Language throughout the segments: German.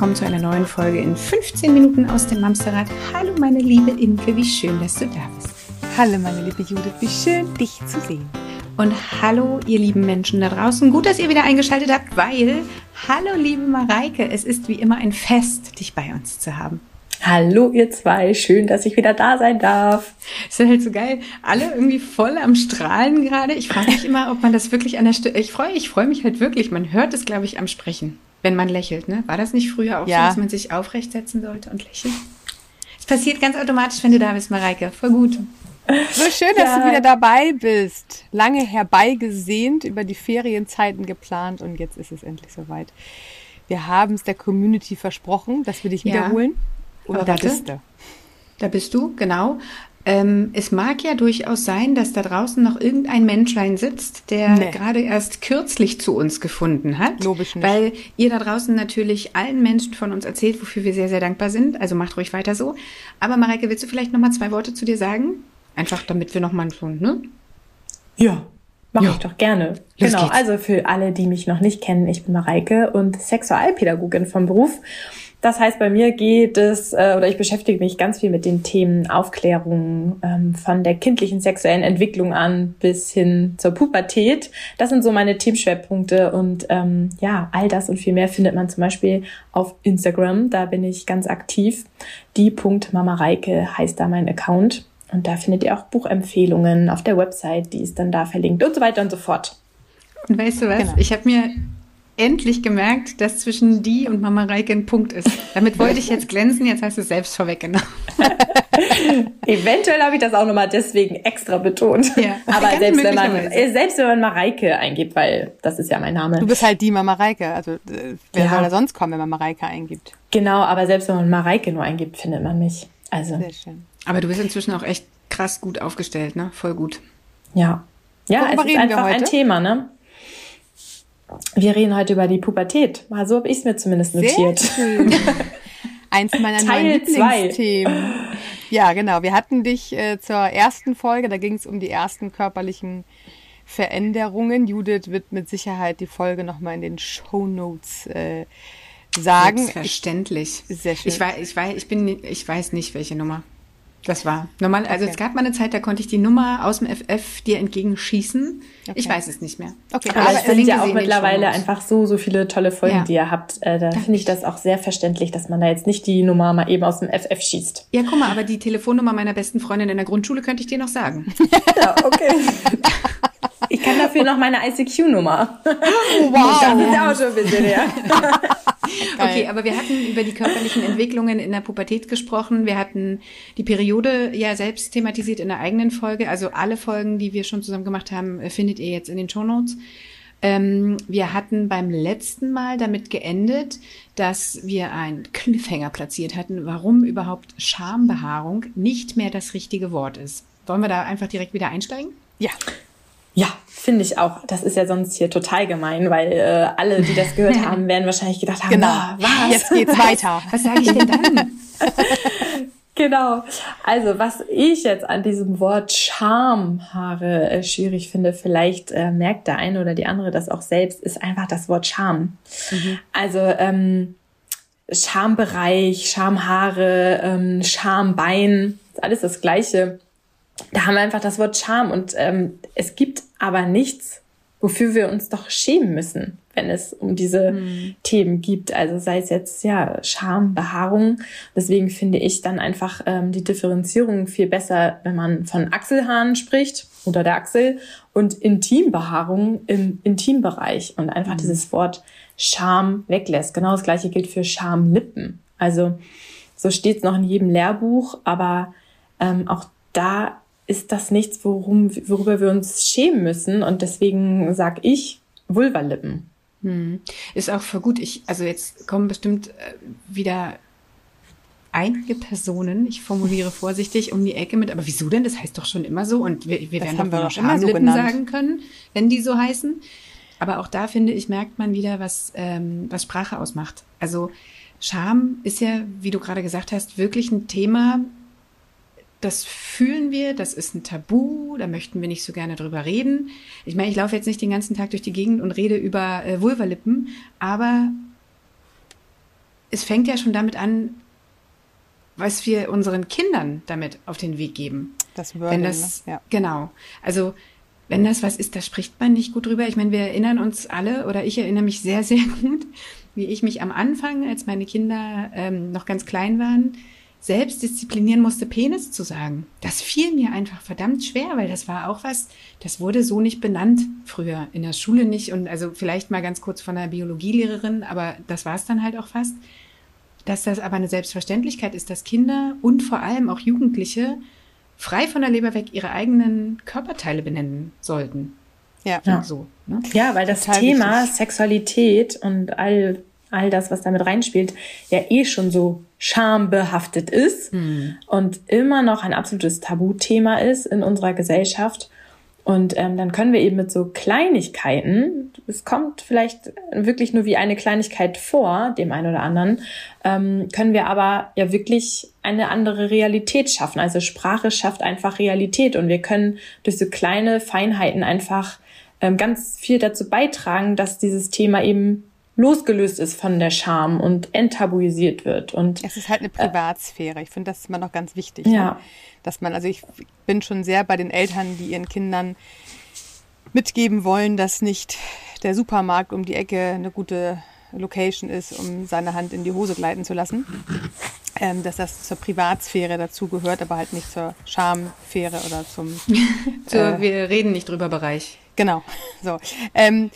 Willkommen zu einer neuen Folge in 15 Minuten aus dem Mamsterrad. Hallo meine liebe Imke, wie schön, dass du da bist. Hallo meine liebe Judith, wie schön dich zu sehen. Und hallo ihr lieben Menschen da draußen, gut, dass ihr wieder eingeschaltet habt, weil, hallo liebe Mareike, es ist wie immer ein Fest, dich bei uns zu haben. Hallo ihr zwei, schön, dass ich wieder da sein darf. Ist ja halt so geil. Alle irgendwie voll am Strahlen gerade. Ich frage mich immer, ob man das wirklich an der Stelle. Ich freue ich freu mich halt wirklich. Man hört es, glaube ich, am Sprechen, wenn man lächelt. Ne? War das nicht früher auch ja. so, dass man sich aufrecht setzen sollte und lächeln? Es passiert ganz automatisch, wenn du da bist, Mareike. Voll gut. So schön, dass ja. du wieder dabei bist. Lange herbeigesehnt, über die Ferienzeiten geplant und jetzt ist es endlich soweit. Wir haben es der Community versprochen, dass wir dich ja. wiederholen. Und da bist du. Da bist du, genau. Ähm, es mag ja durchaus sein, dass da draußen noch irgendein Menschlein sitzt, der nee. gerade erst kürzlich zu uns gefunden hat. Logisch nicht. Weil ihr da draußen natürlich allen Menschen von uns erzählt, wofür wir sehr, sehr dankbar sind. Also macht ruhig weiter so. Aber Mareike, willst du vielleicht noch mal zwei Worte zu dir sagen? Einfach damit wir noch mal so, ne? Ja, Mache ja. ich doch gerne. Los genau, geht's. also für alle, die mich noch nicht kennen, ich bin Mareike und Sexualpädagogin vom Beruf das heißt, bei mir geht es, äh, oder ich beschäftige mich ganz viel mit den Themen Aufklärung ähm, von der kindlichen sexuellen Entwicklung an bis hin zur Pubertät. Das sind so meine Themenschwerpunkte und ähm, ja, all das und viel mehr findet man zum Beispiel auf Instagram. Da bin ich ganz aktiv. Die Punkt Mama Reike heißt da mein Account. Und da findet ihr auch Buchempfehlungen auf der Website, die ist dann da verlinkt und so weiter und so fort. Und weißt du was? Genau. Ich habe mir endlich gemerkt, dass zwischen die und Mama Reike ein Punkt ist. Damit wollte ich jetzt glänzen, jetzt hast du es selbst vorweggenommen. Eventuell habe ich das auch nochmal deswegen extra betont. Ja, Aber selbst wenn, man, äh, selbst wenn man Mareike eingibt, weil das ist ja mein Name. Du bist halt die Mama Reike. Also äh, wer ja. soll da sonst kommen, wenn man Mareike eingibt? Genau, aber selbst wenn man Mareike nur eingibt, findet man mich. Also. Sehr schön. Aber du bist inzwischen auch echt krass gut aufgestellt, ne? Voll gut. Ja. Ja, Worüber es ist einfach ein Thema, ne? Wir reden heute über die Pubertät. Mal so habe ich es mir zumindest notiert. Sehr schön. Eins meiner Teil neuen Lieblingsthemen. Ja, genau. Wir hatten dich äh, zur ersten Folge, da ging es um die ersten körperlichen Veränderungen. Judith wird mit Sicherheit die Folge nochmal in den Show Notes äh, sagen. Selbstverständlich. Ich, sehr schön. Ich weiß, ich weiß, ich bin, ich weiß nicht, welche Nummer. Das war normal. Also okay. es gab mal eine Zeit, da konnte ich die Nummer aus dem FF dir entgegenschießen. Okay. Ich weiß es nicht mehr. Okay. Aber, Aber ich finde ja auch mittlerweile einfach so, so viele tolle Folgen, ja. die ihr habt. Äh, da finde ich das auch sehr verständlich, dass man da jetzt nicht die Nummer mal eben aus dem FF schießt. Ja, guck mal, aber die Telefonnummer meiner besten Freundin in der Grundschule könnte ich dir noch sagen. ja, okay. Ich kann dafür noch meine ICQ-Nummer. Wow. Das ist auch schon ein bisschen, ja. okay, aber wir hatten über die körperlichen Entwicklungen in der Pubertät gesprochen. Wir hatten die Periode ja selbst thematisiert in der eigenen Folge. Also alle Folgen, die wir schon zusammen gemacht haben, findet ihr jetzt in den Show Notes. Ähm, wir hatten beim letzten Mal damit geendet, dass wir einen Cliffhanger platziert hatten, warum überhaupt Schambehaarung nicht mehr das richtige Wort ist. Wollen wir da einfach direkt wieder einsteigen? Ja. Ja, finde ich auch. Das ist ja sonst hier total gemein, weil äh, alle, die das gehört haben, werden wahrscheinlich gedacht haben, genau, was? Jetzt geht's weiter. Was sage ich denn dann? genau. Also, was ich jetzt an diesem Wort Schamhaare äh, schwierig finde, vielleicht äh, merkt der eine oder die andere das auch selbst, ist einfach das Wort Scham. Mhm. Also, ähm, Schambereich, Schamhaare, ähm, Schambein, ist alles das Gleiche da haben wir einfach das Wort Scham und ähm, es gibt aber nichts, wofür wir uns doch schämen müssen, wenn es um diese mhm. Themen gibt. Also sei es jetzt ja Scham, Behaarung. Deswegen finde ich dann einfach ähm, die Differenzierung viel besser, wenn man von Achselhaaren spricht unter der Achsel und Intimbehaarung im Intimbereich und einfach mhm. dieses Wort Scham weglässt. Genau das gleiche gilt für Schamlippen. Also so steht es noch in jedem Lehrbuch, aber ähm, auch da ist das nichts, worum, worüber wir uns schämen müssen. Und deswegen sag ich Vulvalippen. Hm. Ist auch für gut. Ich, also jetzt kommen bestimmt äh, wieder einige Personen, ich formuliere vorsichtig, um die Ecke mit, aber wieso denn? Das heißt doch schon immer so und wir, wir werden doch wir noch immer so sagen können, wenn die so heißen. Aber auch da finde ich, merkt man wieder, was, ähm, was Sprache ausmacht. Also Scham ist ja, wie du gerade gesagt hast, wirklich ein Thema, das fühlen wir, das ist ein Tabu, da möchten wir nicht so gerne drüber reden. Ich meine, ich laufe jetzt nicht den ganzen Tag durch die Gegend und rede über äh, Vulvalippen, aber es fängt ja schon damit an, was wir unseren Kindern damit auf den Weg geben. Das Wording, wenn das, ne? ja. Genau. Also wenn das was ist, da spricht man nicht gut drüber. Ich meine, wir erinnern uns alle, oder ich erinnere mich sehr, sehr gut, wie ich mich am Anfang, als meine Kinder ähm, noch ganz klein waren, selbst disziplinieren musste, Penis zu sagen. Das fiel mir einfach verdammt schwer, weil das war auch was, das wurde so nicht benannt früher, in der Schule nicht und also vielleicht mal ganz kurz von einer Biologielehrerin, aber das war es dann halt auch fast. Dass das aber eine Selbstverständlichkeit ist, dass Kinder und vor allem auch Jugendliche frei von der Leber weg ihre eigenen Körperteile benennen sollten. Ja, ja. so. Ne? Ja, weil das Total Thema wichtig. Sexualität und all, all das, was damit reinspielt, ja eh schon so schambehaftet ist hm. und immer noch ein absolutes Tabuthema ist in unserer Gesellschaft. Und ähm, dann können wir eben mit so Kleinigkeiten, es kommt vielleicht wirklich nur wie eine Kleinigkeit vor, dem einen oder anderen, ähm, können wir aber ja wirklich eine andere Realität schaffen. Also Sprache schafft einfach Realität und wir können durch so kleine Feinheiten einfach ähm, ganz viel dazu beitragen, dass dieses Thema eben losgelöst ist von der Scham und enttabuisiert wird. Und es ist halt eine Privatsphäre. Ich finde, das ist immer noch ganz wichtig. Ja. Ne? Dass man, also ich bin schon sehr bei den Eltern, die ihren Kindern mitgeben wollen, dass nicht der Supermarkt um die Ecke eine gute Location ist, um seine Hand in die Hose gleiten zu lassen. Ähm, dass das zur Privatsphäre dazugehört, aber halt nicht zur Schamsphäre oder zum. so, äh, wir reden nicht drüber Bereich. Genau. So. Ähm,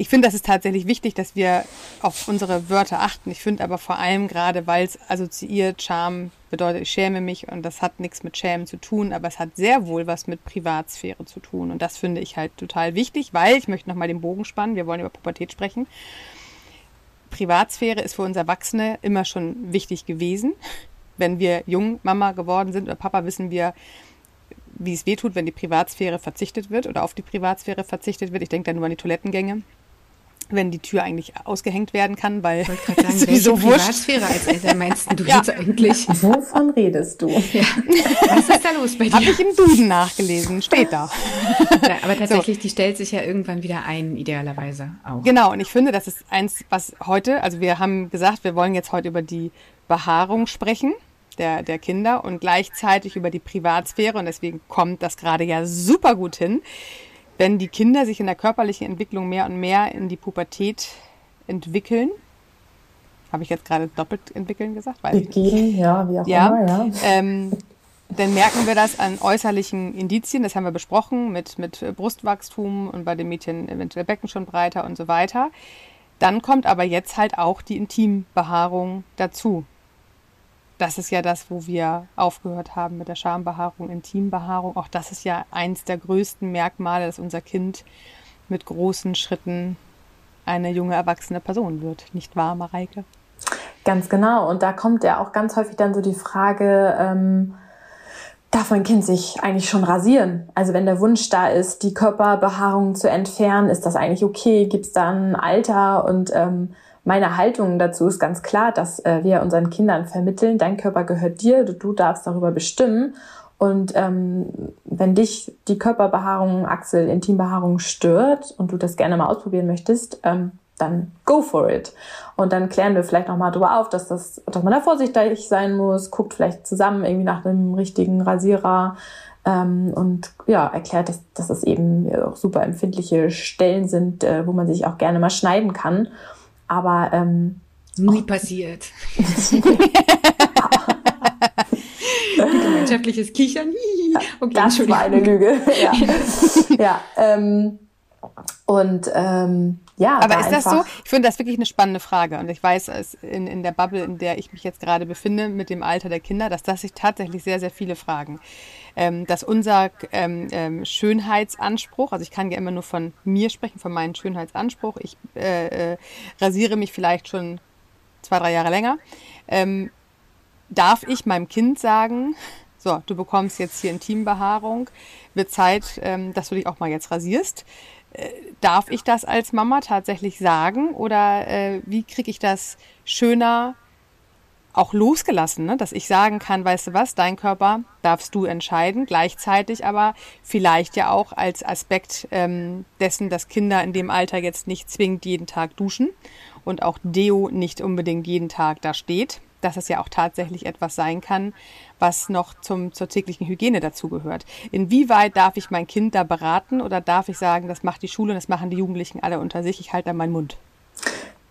ich finde, das ist tatsächlich wichtig, dass wir auf unsere Wörter achten. Ich finde aber vor allem gerade, weil es assoziiert, Scham bedeutet, ich schäme mich und das hat nichts mit Schämen zu tun, aber es hat sehr wohl was mit Privatsphäre zu tun. Und das finde ich halt total wichtig, weil ich möchte nochmal den Bogen spannen, wir wollen über Pubertät sprechen. Privatsphäre ist für uns Erwachsene immer schon wichtig gewesen. Wenn wir jung Mama geworden sind oder Papa, wissen wir, wie es wehtut, wenn die Privatsphäre verzichtet wird oder auf die Privatsphäre verzichtet wird. Ich denke da nur an die Toilettengänge wenn die Tür eigentlich ausgehängt werden kann, weil ich sagen, sowieso wurscht. Privatsphäre als Eltern meinst du ja. jetzt eigentlich? Wovon redest du? Ja. Was ist da los bei dir? Habe ich im Duden nachgelesen, steht da. Ja, aber tatsächlich, so. die stellt sich ja irgendwann wieder ein, idealerweise auch. Genau, und ich finde, das ist eins, was heute, also wir haben gesagt, wir wollen jetzt heute über die Behaarung sprechen. Der, der Kinder und gleichzeitig über die Privatsphäre und deswegen kommt das gerade ja super gut hin wenn die Kinder sich in der körperlichen Entwicklung mehr und mehr in die Pubertät entwickeln, habe ich jetzt gerade doppelt entwickeln gesagt? Weiß Begeben, ja, wie auch ja, immer, ja. Ähm, dann merken wir das an äußerlichen Indizien, das haben wir besprochen, mit, mit Brustwachstum und bei den Mädchen eventuell Becken schon breiter und so weiter. Dann kommt aber jetzt halt auch die Intimbehaarung dazu das ist ja das, wo wir aufgehört haben mit der Schambehaarung, Intimbehaarung. Auch das ist ja eins der größten Merkmale, dass unser Kind mit großen Schritten eine junge erwachsene Person wird. Nicht wahr, Mareike? Ganz genau. Und da kommt ja auch ganz häufig dann so die Frage, ähm, darf mein Kind sich eigentlich schon rasieren? Also wenn der Wunsch da ist, die Körperbehaarung zu entfernen, ist das eigentlich okay? Gibt es da ein Alter und ähm, meine Haltung dazu ist ganz klar, dass äh, wir unseren Kindern vermitteln, dein Körper gehört dir, du, du darfst darüber bestimmen. Und ähm, wenn dich die Körperbehaarung, Achsel, Intimbehaarung stört und du das gerne mal ausprobieren möchtest, ähm, dann go for it. Und dann klären wir vielleicht nochmal drüber auf, dass das, dass man da vorsichtig sein muss, guckt vielleicht zusammen irgendwie nach einem richtigen Rasierer ähm, und ja, erklärt, dass, dass es eben auch super empfindliche Stellen sind, äh, wo man sich auch gerne mal schneiden kann. Aber ähm, nie passiert. Gemeinschaftliches Kichern. Okay, das war eine Lüge. ja. ja ähm, und ähm, ja. Aber ist das so? Ich finde das wirklich eine spannende Frage. Und ich weiß, in, in der Bubble, in der ich mich jetzt gerade befinde, mit dem Alter der Kinder, dass das sich tatsächlich sehr, sehr viele fragen ähm, dass unser ähm, ähm, Schönheitsanspruch, also ich kann ja immer nur von mir sprechen, von meinem Schönheitsanspruch, ich äh, äh, rasiere mich vielleicht schon zwei, drei Jahre länger, ähm, darf ich meinem Kind sagen, so, du bekommst jetzt hier Intimbehaarung, wird Zeit, ähm, dass du dich auch mal jetzt rasierst. Äh, darf ich das als Mama tatsächlich sagen oder äh, wie kriege ich das schöner auch losgelassen, ne? dass ich sagen kann, weißt du was, dein Körper darfst du entscheiden, gleichzeitig aber vielleicht ja auch als Aspekt ähm, dessen, dass Kinder in dem Alter jetzt nicht zwingend jeden Tag duschen und auch Deo nicht unbedingt jeden Tag da steht, dass es ja auch tatsächlich etwas sein kann, was noch zum, zur täglichen Hygiene dazugehört. Inwieweit darf ich mein Kind da beraten oder darf ich sagen, das macht die Schule und das machen die Jugendlichen alle unter sich, ich halte da meinen Mund?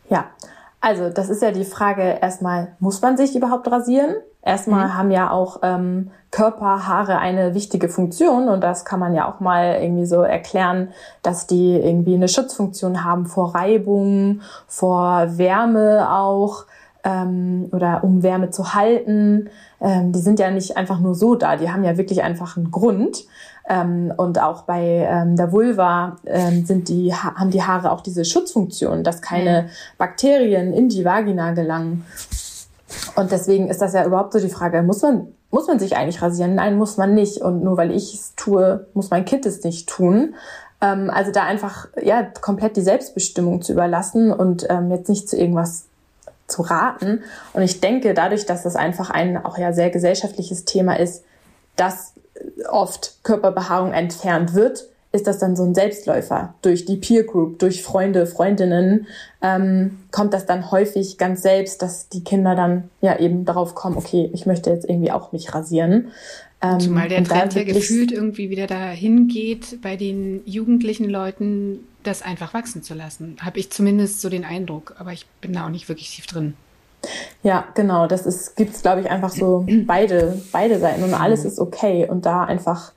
Ja, also das ist ja die Frage erstmal, muss man sich überhaupt rasieren? Erstmal mhm. haben ja auch ähm, Körperhaare eine wichtige Funktion und das kann man ja auch mal irgendwie so erklären, dass die irgendwie eine Schutzfunktion haben vor Reibung, vor Wärme auch ähm, oder um Wärme zu halten. Ähm, die sind ja nicht einfach nur so da, die haben ja wirklich einfach einen Grund. Ähm, und auch bei ähm, der Vulva ähm, sind die, haben die Haare auch diese Schutzfunktion, dass keine mhm. Bakterien in die Vagina gelangen. Und deswegen ist das ja überhaupt so die Frage, muss man, muss man sich eigentlich rasieren? Nein, muss man nicht. Und nur weil ich es tue, muss mein Kind es nicht tun. Ähm, also da einfach ja komplett die Selbstbestimmung zu überlassen und ähm, jetzt nicht zu irgendwas zu raten. Und ich denke, dadurch, dass das einfach ein auch ja sehr gesellschaftliches Thema ist, dass oft Körperbehaarung entfernt wird, ist das dann so ein Selbstläufer. Durch die Peer Group, durch Freunde, Freundinnen ähm, kommt das dann häufig ganz selbst, dass die Kinder dann ja eben darauf kommen, okay, ich möchte jetzt irgendwie auch mich rasieren. Ähm, Zumal der Trend ja gefühlt irgendwie wieder dahin geht, bei den jugendlichen Leuten das einfach wachsen zu lassen. Habe ich zumindest so den Eindruck, aber ich bin da auch nicht wirklich tief drin. Ja, genau. Das ist, gibt's, glaube ich, einfach so beide, beide Seiten und alles ist okay und da einfach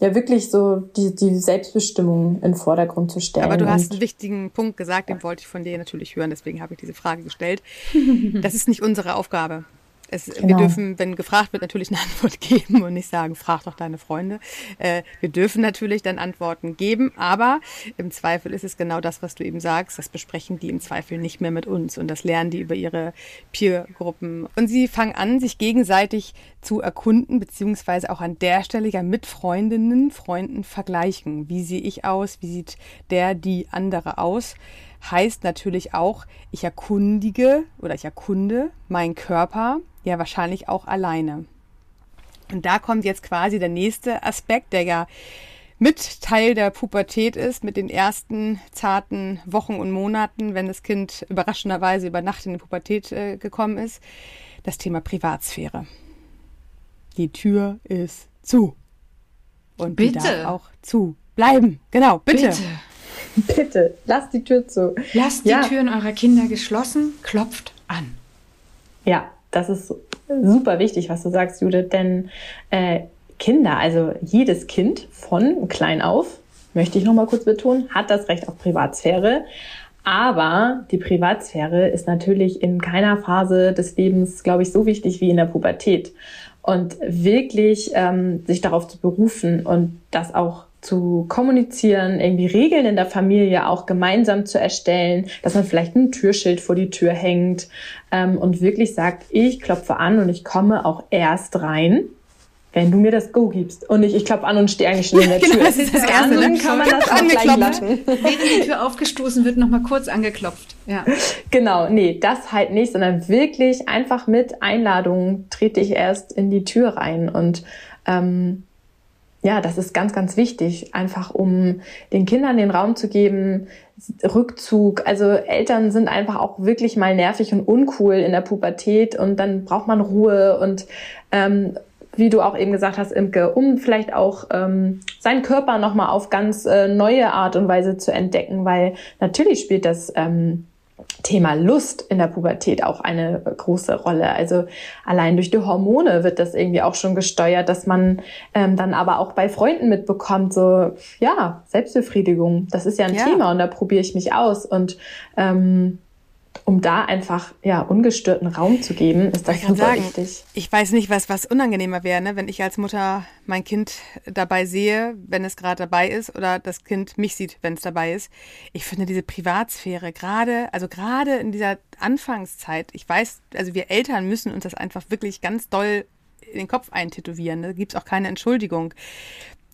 ja wirklich so die, die Selbstbestimmung in den Vordergrund zu stellen. Aber du hast einen wichtigen Punkt gesagt, den wollte ich von dir natürlich hören, deswegen habe ich diese Frage gestellt. Das ist nicht unsere Aufgabe. Es, genau. Wir dürfen, wenn gefragt wird, natürlich eine Antwort geben und nicht sagen, frag doch deine Freunde. Äh, wir dürfen natürlich dann Antworten geben, aber im Zweifel ist es genau das, was du eben sagst. Das besprechen die im Zweifel nicht mehr mit uns und das lernen die über ihre Peer-Gruppen. Und sie fangen an, sich gegenseitig zu erkunden, beziehungsweise auch an der Stelle ja mit Freundinnen, Freunden vergleichen. Wie sehe ich aus? Wie sieht der, die andere aus? heißt natürlich auch, ich erkundige oder ich erkunde meinen Körper ja wahrscheinlich auch alleine. Und da kommt jetzt quasi der nächste Aspekt, der ja mit Teil der Pubertät ist, mit den ersten zarten Wochen und Monaten, wenn das Kind überraschenderweise über Nacht in die Pubertät äh, gekommen ist, das Thema Privatsphäre. Die Tür ist zu. Und bitte. die darf auch zu bleiben. Genau, bitte. bitte. Bitte, lasst die Tür zu. Lasst ja. die Türen eurer Kinder geschlossen, klopft an. Ja, das ist super wichtig, was du sagst, Judith, denn äh, Kinder, also jedes Kind von klein auf, möchte ich nochmal kurz betonen, hat das Recht auf Privatsphäre. Aber die Privatsphäre ist natürlich in keiner Phase des Lebens, glaube ich, so wichtig wie in der Pubertät. Und wirklich ähm, sich darauf zu berufen und das auch zu kommunizieren, irgendwie Regeln in der Familie auch gemeinsam zu erstellen, dass man vielleicht ein Türschild vor die Tür hängt ähm, und wirklich sagt, ich klopfe an und ich komme auch erst rein, wenn du mir das Go gibst. Und nicht, ich klopfe an und stehe eigentlich schon in der genau, Tür. Genau, das ist das Erste, dann kann man das auch angeklopft. Während die Tür aufgestoßen wird, nochmal kurz angeklopft. Ja. Genau, nee, das halt nicht, sondern wirklich einfach mit Einladung trete ich erst in die Tür rein und ähm, ja, das ist ganz, ganz wichtig, einfach um den Kindern den Raum zu geben, Rückzug. Also Eltern sind einfach auch wirklich mal nervig und uncool in der Pubertät und dann braucht man Ruhe und ähm, wie du auch eben gesagt hast, Imke, um vielleicht auch ähm, seinen Körper nochmal auf ganz äh, neue Art und Weise zu entdecken, weil natürlich spielt das ähm, Thema Lust in der Pubertät auch eine große Rolle. Also allein durch die Hormone wird das irgendwie auch schon gesteuert, dass man ähm, dann aber auch bei Freunden mitbekommt, so ja, Selbstbefriedigung, das ist ja ein ja. Thema und da probiere ich mich aus. Und ähm, um da einfach ja ungestörten Raum zu geben, ist das super sagen, wichtig. Ich weiß nicht, was was unangenehmer wäre, ne? wenn ich als Mutter mein Kind dabei sehe, wenn es gerade dabei ist, oder das Kind mich sieht, wenn es dabei ist. Ich finde diese Privatsphäre gerade, also gerade in dieser Anfangszeit, ich weiß, also wir Eltern müssen uns das einfach wirklich ganz doll in den Kopf eintätowieren. Da gibt es auch keine Entschuldigung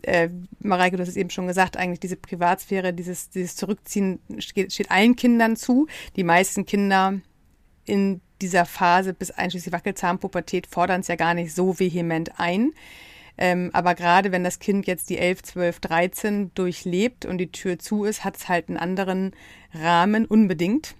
äh, Mareike, du hast es eben schon gesagt, eigentlich diese Privatsphäre, dieses, dieses Zurückziehen steht, steht allen Kindern zu. Die meisten Kinder in dieser Phase bis einschließlich Wackelzahnpubertät fordern es ja gar nicht so vehement ein. Ähm, aber gerade wenn das Kind jetzt die 11, 12, 13 durchlebt und die Tür zu ist, hat es halt einen anderen Rahmen unbedingt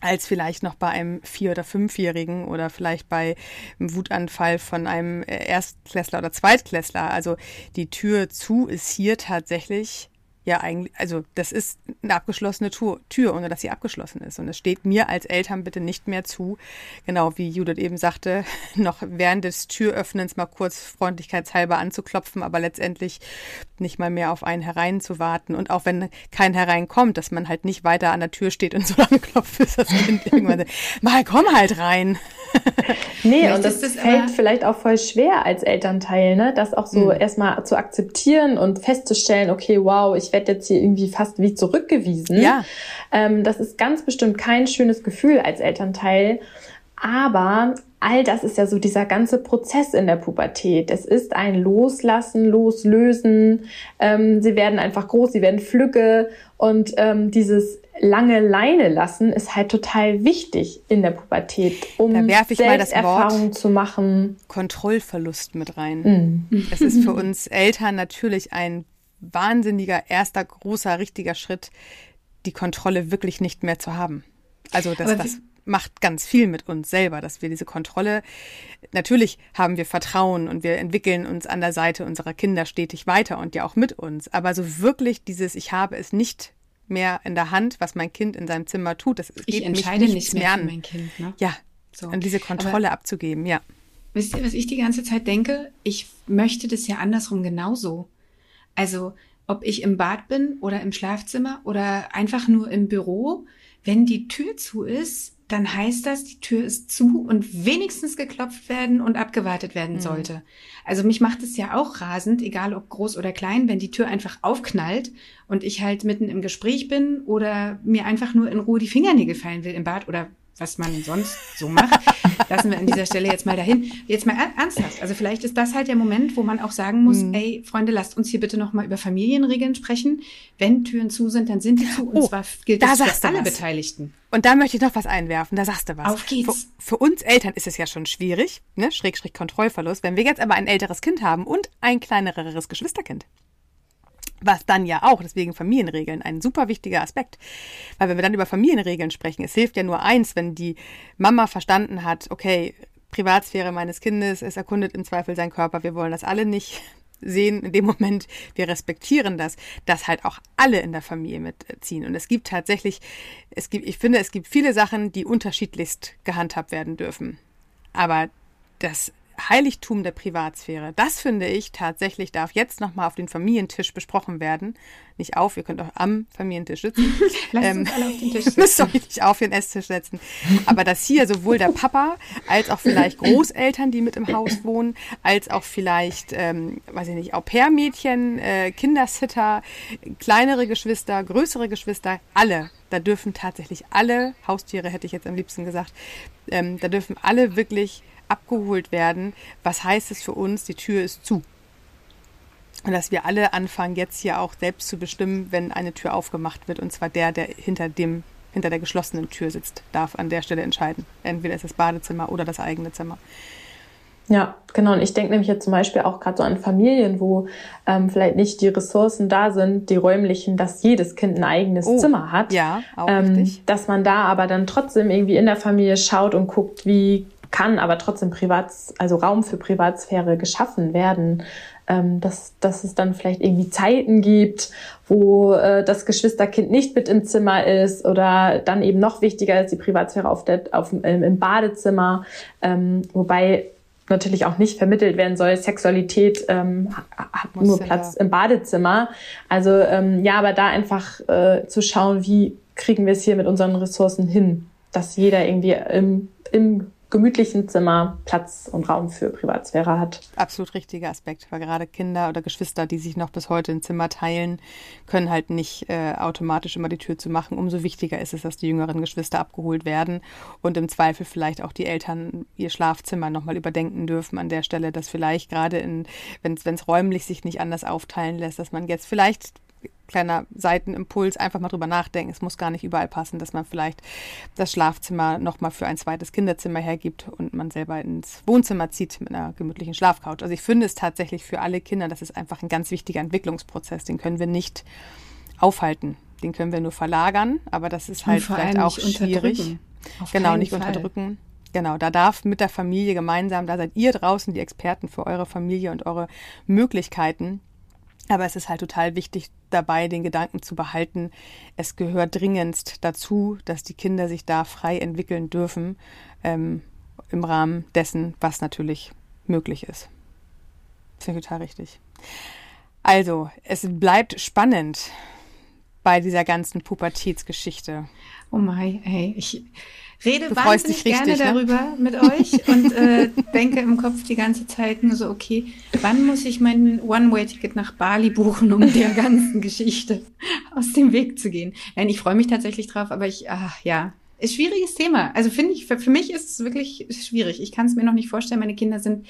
als vielleicht noch bei einem Vier- oder Fünfjährigen oder vielleicht bei einem Wutanfall von einem Erstklässler oder Zweitklässler. Also die Tür zu ist hier tatsächlich ja eigentlich, also das ist eine abgeschlossene Tür, Tür, ohne dass sie abgeschlossen ist. Und es steht mir als Eltern bitte nicht mehr zu, genau wie Judith eben sagte, noch während des Türöffnens mal kurz freundlichkeitshalber anzuklopfen, aber letztendlich nicht mal mehr auf einen hereinzuwarten. Und auch wenn kein hereinkommt, dass man halt nicht weiter an der Tür steht und so lange klopft, bis das Kind irgendwann mal komm halt rein. nee, und das, das fällt vielleicht auch voll schwer als Elternteil, ne? Das auch so mhm. erstmal zu akzeptieren und festzustellen, okay, wow, ich werde jetzt hier irgendwie fast wie zurückgewiesen. Ja. Ähm, das ist ganz bestimmt kein schönes Gefühl als Elternteil. Aber all das ist ja so dieser ganze Prozess in der Pubertät. Es ist ein Loslassen, Loslösen. Ähm, sie werden einfach groß, sie werden flügge und ähm, dieses lange Leine lassen ist halt total wichtig in der Pubertät, um das Erfahrungen zu machen. Kontrollverlust mit rein. Mm. Es ist für uns Eltern natürlich ein wahnsinniger erster großer richtiger Schritt, die Kontrolle wirklich nicht mehr zu haben. Also das, das macht ganz viel mit uns selber, dass wir diese Kontrolle, natürlich haben wir Vertrauen und wir entwickeln uns an der Seite unserer Kinder stetig weiter und ja auch mit uns. Aber so wirklich dieses, ich habe es nicht mehr in der Hand, was mein Kind in seinem Zimmer tut. Das ich entscheide nicht mehr, mehr an. mein Kind. Ne? Ja, so. und diese Kontrolle Aber abzugeben, ja. Wisst ihr, was ich die ganze Zeit denke? Ich möchte das ja andersrum genauso. Also, ob ich im Bad bin oder im Schlafzimmer oder einfach nur im Büro, wenn die Tür zu ist, dann heißt das, die Tür ist zu und wenigstens geklopft werden und abgewartet werden mhm. sollte. Also mich macht es ja auch rasend, egal ob groß oder klein, wenn die Tür einfach aufknallt und ich halt mitten im Gespräch bin oder mir einfach nur in Ruhe die Fingernägel fallen will im Bad oder was man sonst so macht, lassen wir an dieser Stelle jetzt mal dahin. Jetzt mal ernsthaft. Also vielleicht ist das halt der Moment, wo man auch sagen muss, mhm. ey, Freunde, lasst uns hier bitte nochmal über Familienregeln sprechen. Wenn Türen zu sind, dann sind die zu. Und oh, zwar gilt da das für alle was. Beteiligten. Und da möchte ich noch was einwerfen. Da sagst du was. Auf geht's. Für, für uns Eltern ist es ja schon schwierig, ne? Schräg, schräg Kontrollverlust. Wenn wir jetzt aber ein älteres Kind haben und ein kleineres Geschwisterkind was dann ja auch, deswegen Familienregeln, ein super wichtiger Aspekt. Weil wenn wir dann über Familienregeln sprechen, es hilft ja nur eins, wenn die Mama verstanden hat, okay, Privatsphäre meines Kindes, es erkundet im Zweifel seinen Körper, wir wollen das alle nicht sehen in dem Moment, wir respektieren das, dass halt auch alle in der Familie mitziehen. Und es gibt tatsächlich, es gibt, ich finde, es gibt viele Sachen, die unterschiedlichst gehandhabt werden dürfen. Aber das Heiligtum der Privatsphäre. Das finde ich tatsächlich darf jetzt nochmal auf den Familientisch besprochen werden. Nicht auf, ihr könnt auch am Familientisch sitzen. Lasst ähm, uns alle auf den Tisch sitzen. Müsst euch nicht auf den Esstisch setzen. Aber dass hier sowohl der Papa als auch vielleicht Großeltern, die mit im Haus wohnen, als auch vielleicht, ähm, weiß ich nicht, Au-pair-Mädchen, äh, Kindersitter, kleinere Geschwister, größere Geschwister, alle da dürfen tatsächlich alle Haustiere, hätte ich jetzt am liebsten gesagt, ähm, da dürfen alle wirklich abgeholt werden. Was heißt es für uns? Die Tür ist zu. Und dass wir alle anfangen, jetzt hier auch selbst zu bestimmen, wenn eine Tür aufgemacht wird. Und zwar der, der hinter dem, hinter der geschlossenen Tür sitzt, darf an der Stelle entscheiden. Entweder ist das Badezimmer oder das eigene Zimmer. Ja, genau. Und ich denke nämlich jetzt zum Beispiel auch gerade so an Familien, wo ähm, vielleicht nicht die Ressourcen da sind, die räumlichen, dass jedes Kind ein eigenes oh, Zimmer hat. Ja, auch ähm, richtig. Dass man da aber dann trotzdem irgendwie in der Familie schaut und guckt, wie kann aber trotzdem Privat, also Raum für Privatsphäre geschaffen werden. Ähm, dass, dass es dann vielleicht irgendwie Zeiten gibt, wo äh, das Geschwisterkind nicht mit im Zimmer ist oder dann eben noch wichtiger ist die Privatsphäre auf der, auf, ähm, im Badezimmer. Ähm, wobei natürlich auch nicht vermittelt werden soll, Sexualität ähm, hat Muss nur Platz da. im Badezimmer. Also ähm, ja, aber da einfach äh, zu schauen, wie kriegen wir es hier mit unseren Ressourcen hin, dass jeder irgendwie im, im gemütlichen Zimmer Platz und Raum für Privatsphäre hat. Absolut richtiger Aspekt, weil gerade Kinder oder Geschwister, die sich noch bis heute ein Zimmer teilen, können halt nicht äh, automatisch immer die Tür zu machen. Umso wichtiger ist es, dass die jüngeren Geschwister abgeholt werden und im Zweifel vielleicht auch die Eltern ihr Schlafzimmer nochmal überdenken dürfen an der Stelle, dass vielleicht gerade in, wenn es räumlich sich nicht anders aufteilen lässt, dass man jetzt vielleicht kleiner Seitenimpuls, einfach mal drüber nachdenken. Es muss gar nicht überall passen, dass man vielleicht das Schlafzimmer nochmal für ein zweites Kinderzimmer hergibt und man selber ins Wohnzimmer zieht mit einer gemütlichen Schlafcouch. Also ich finde es tatsächlich für alle Kinder, das ist einfach ein ganz wichtiger Entwicklungsprozess. Den können wir nicht aufhalten. Den können wir nur verlagern, aber das ist halt vielleicht auch schwierig. genau, nicht Fall. unterdrücken. Genau, da darf mit der Familie gemeinsam, da seid ihr draußen die Experten für eure Familie und eure Möglichkeiten. Aber es ist halt total wichtig dabei, den Gedanken zu behalten, es gehört dringendst dazu, dass die Kinder sich da frei entwickeln dürfen, ähm, im Rahmen dessen, was natürlich möglich ist. Finde ich total richtig. Also, es bleibt spannend bei dieser ganzen Pubertätsgeschichte. Oh mein, hey, ich rede wahnsinnig gerne richtig, ne? darüber mit euch und äh, denke im Kopf die ganze Zeit nur so, okay, wann muss ich mein One-Way-Ticket nach Bali buchen, um der ganzen Geschichte aus dem Weg zu gehen? Nein, ich freue mich tatsächlich drauf, aber ich, ach ja, ist schwieriges Thema. Also finde ich, für, für mich ist es wirklich schwierig. Ich kann es mir noch nicht vorstellen. Meine Kinder sind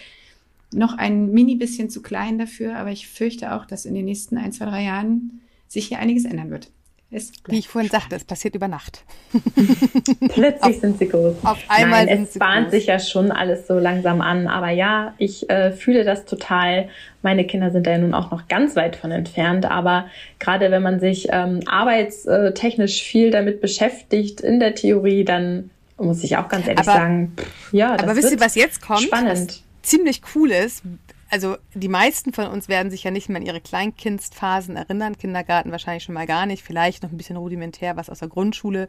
noch ein mini bisschen zu klein dafür, aber ich fürchte auch, dass in den nächsten ein, zwei, drei Jahren sich hier einiges ändern wird. Wie ich vorhin sagte, es passiert über Nacht. Plötzlich auf, sind sie groß. Auf einmal Nein, es bahnt sich ja schon alles so langsam an. Aber ja, ich äh, fühle das total. Meine Kinder sind da ja nun auch noch ganz weit von entfernt. Aber gerade wenn man sich ähm, arbeitstechnisch viel damit beschäftigt in der Theorie, dann muss ich auch ganz ehrlich aber, sagen, pff, ja, das aber wisst ihr, was jetzt kommt? Spannend. ziemlich cool ist, also die meisten von uns werden sich ja nicht mehr an ihre Kleinkindsphasen erinnern. Kindergarten wahrscheinlich schon mal gar nicht. Vielleicht noch ein bisschen rudimentär was aus der Grundschule,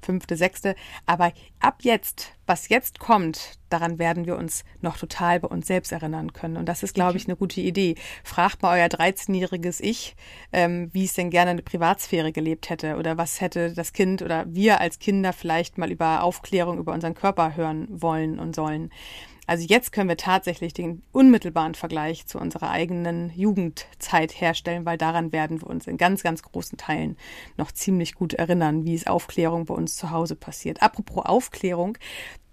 fünfte, sechste. Aber ab jetzt, was jetzt kommt, daran werden wir uns noch total bei uns selbst erinnern können. Und das ist, glaube ich, eine gute Idee. Fragt mal euer 13-jähriges Ich, ähm, wie es denn gerne eine Privatsphäre gelebt hätte oder was hätte das Kind oder wir als Kinder vielleicht mal über Aufklärung über unseren Körper hören wollen und sollen. Also jetzt können wir tatsächlich den unmittelbaren Vergleich zu unserer eigenen Jugendzeit herstellen, weil daran werden wir uns in ganz, ganz großen Teilen noch ziemlich gut erinnern, wie es Aufklärung bei uns zu Hause passiert. Apropos Aufklärung,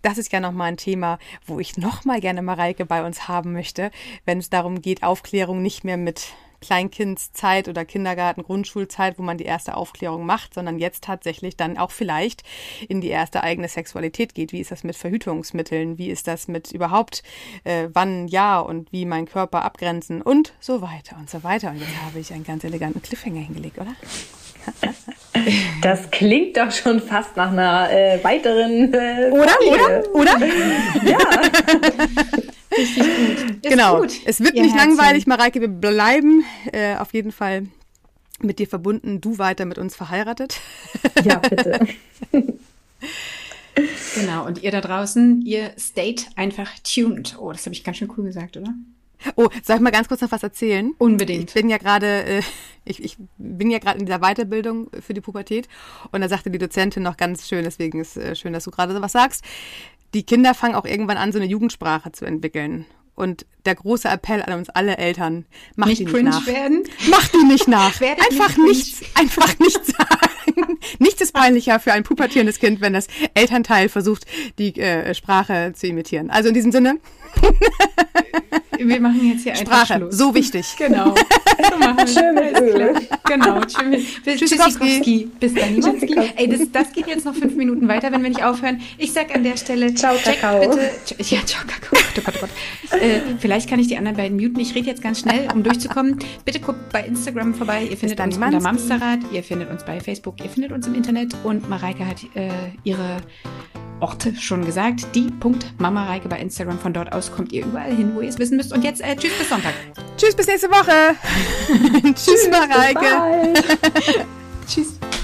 das ist ja nochmal ein Thema, wo ich nochmal gerne Mareike bei uns haben möchte, wenn es darum geht, Aufklärung nicht mehr mit Kleinkindszeit oder Kindergarten, Grundschulzeit, wo man die erste Aufklärung macht, sondern jetzt tatsächlich dann auch vielleicht in die erste eigene Sexualität geht. Wie ist das mit Verhütungsmitteln? Wie ist das mit überhaupt äh, wann ja und wie mein Körper abgrenzen und so weiter und so weiter. Und jetzt habe ich einen ganz eleganten Cliffhanger hingelegt, oder? Das klingt doch schon fast nach einer äh, weiteren. Äh, oder? Oder? Oder? ja. Richtig gut. Ist genau. Gut, es wird nicht Herzchen. langweilig, Mareike. Wir bleiben äh, auf jeden Fall mit dir verbunden. Du weiter mit uns verheiratet. Ja, bitte. genau. Und ihr da draußen, ihr stayt einfach tuned. Oh, das habe ich ganz schön cool gesagt, oder? Oh, soll ich mal ganz kurz noch was erzählen? Unbedingt. Ich bin ja gerade, äh, ich, ich bin ja gerade in dieser Weiterbildung für die Pubertät und da sagte die Dozentin noch ganz schön, deswegen ist äh, schön, dass du gerade so was sagst die Kinder fangen auch irgendwann an, so eine Jugendsprache zu entwickeln. Und der große Appell an uns alle Eltern, macht nicht die nicht nach. Werden. Macht die nicht nach. einfach nicht nichts, einfach nichts sagen. nichts ist peinlicher für ein pubertierendes Kind, wenn das Elternteil versucht, die äh, Sprache zu imitieren. Also in diesem Sinne. Wir machen jetzt hier einfach Sprache, Schluss. so wichtig. Genau. So machen wir. Genau. Tschüssikowski. Bis dann. Ey, das, das geht jetzt noch fünf Minuten weiter, wenn wir nicht aufhören. Ich sag an der Stelle, ciao, Jack, Kakao. bitte. Ja, ciao, Kakao. Oh Gott, oh Gott. Äh, vielleicht kann ich die anderen beiden muten. Ich rede jetzt ganz schnell, um durchzukommen. Bitte guckt bei Instagram vorbei. Ihr findet uns unter Mamsterrad. Ihr findet uns bei Facebook. Ihr findet uns im Internet. Und Mareike hat äh, ihre Orte schon gesagt. Die Punkt Mama Reike bei Instagram. Von dort aus kommt ihr überall hin, wo ihr es wissen müsst. Und jetzt äh, tschüss bis Sonntag. Tschüss bis nächste Woche. tschüss, Mareike.